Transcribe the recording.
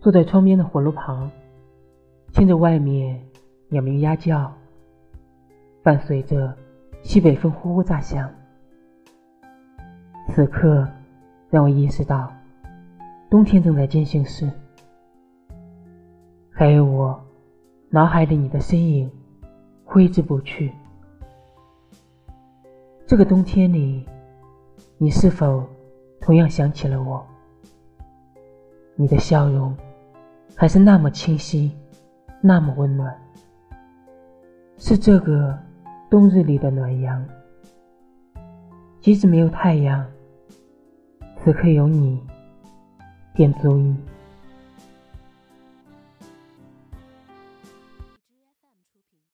坐在窗边的火炉旁，听着外面鸟鸣鸭叫，伴随着西北风呼呼炸响。此刻，让我意识到，冬天正在进行时。还有我脑海里你的身影，挥之不去。这个冬天里，你是否同样想起了我？你的笑容还是那么清晰，那么温暖，是这个冬日里的暖阳。即使没有太阳，此刻有你，便足矣。